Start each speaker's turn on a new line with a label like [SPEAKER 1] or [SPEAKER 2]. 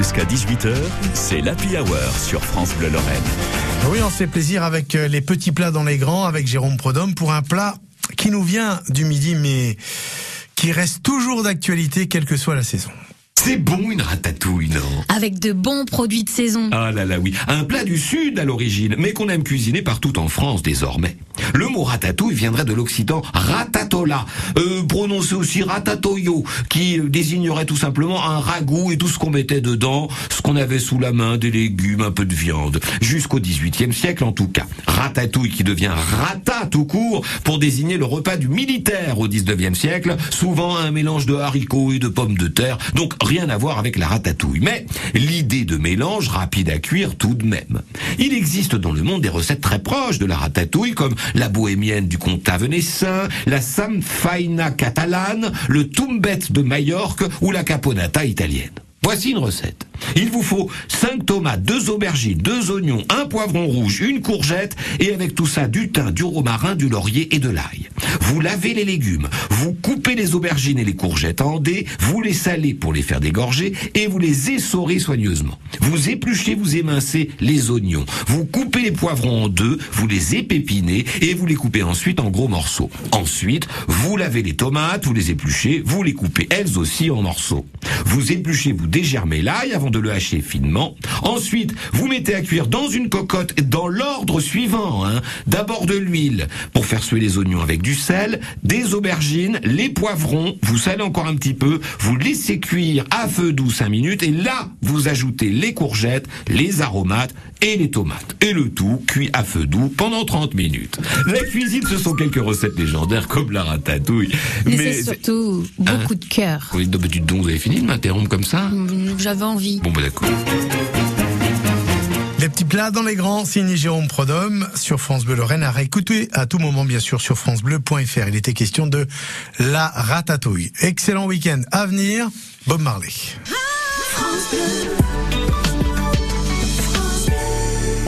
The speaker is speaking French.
[SPEAKER 1] Jusqu'à 18h, c'est l'Happy Hour sur France Bleu Lorraine.
[SPEAKER 2] Oui, on se fait plaisir avec euh, les petits plats dans les grands, avec Jérôme Prodhomme, pour un plat qui nous vient du midi, mais qui reste toujours d'actualité, quelle que soit la saison.
[SPEAKER 3] C'est bon une ratatouille, non
[SPEAKER 4] Avec de bons produits de saison.
[SPEAKER 3] Ah là là oui, un plat du sud à l'origine, mais qu'on aime cuisiner partout en France désormais. Le mot ratatouille viendrait de l'occitan ratatola, euh, prononcé aussi ratatoyo, qui désignerait tout simplement un ragoût et tout ce qu'on mettait dedans, ce qu'on avait sous la main, des légumes, un peu de viande. Jusqu'au XVIIIe siècle en tout cas. Ratatouille qui devient rata tout court pour désigner le repas du militaire au XIXe siècle, souvent un mélange de haricots et de pommes de terre, donc rien à voir avec la ratatouille. Mais l'idée de mélange rapide à cuire tout de même. Il existe dans le monde des recettes très proches de la ratatouille comme la bohémienne du comtat venessin, la samfaina catalane, le tumbet de Majorque ou la caponata italienne. Voici une recette. Il vous faut 5 tomates, 2 aubergines, 2 oignons, un poivron rouge, une courgette et avec tout ça du thym, du romarin, du laurier et de l'ail. Vous lavez les légumes, vous coupez les aubergines et les courgettes en dés, vous les salez pour les faire dégorger et vous les essorez soigneusement. Vous épluchez, vous émincez les oignons, vous coupez les poivrons en deux, vous les épépinez et vous les coupez ensuite en gros morceaux. Ensuite, vous lavez les tomates, vous les épluchez, vous les coupez elles aussi en morceaux. Vous épluchez, vous dégermez l'ail avant de le hacher finement. Ensuite, vous mettez à cuire dans une cocotte dans l'ordre suivant. Hein. D'abord de l'huile pour faire suer les oignons avec du sel, des aubergines, les poivrons, vous salez encore un petit peu, vous laissez cuire à feu doux 5 minutes et là, vous ajoutez les courgettes, les aromates et les tomates. Et le tout cuit à feu doux pendant 30 minutes. La cuisine, ce sont quelques recettes légendaires comme la ratatouille.
[SPEAKER 4] Mais, c'est surtout beaucoup de cœur.
[SPEAKER 3] Oui, donc, tu vous avez fini de m'interrompre comme ça?
[SPEAKER 4] J'avais envie.
[SPEAKER 3] Bon, bah d'accord.
[SPEAKER 2] Les petits plats dans les grands, signé Jérôme Prodhomme sur France Bleu Lorraine à réécouter à tout moment bien sûr sur francebleu.fr. Il était question de la ratatouille. Excellent week-end à venir. Bob Marley.
[SPEAKER 5] France Bleu.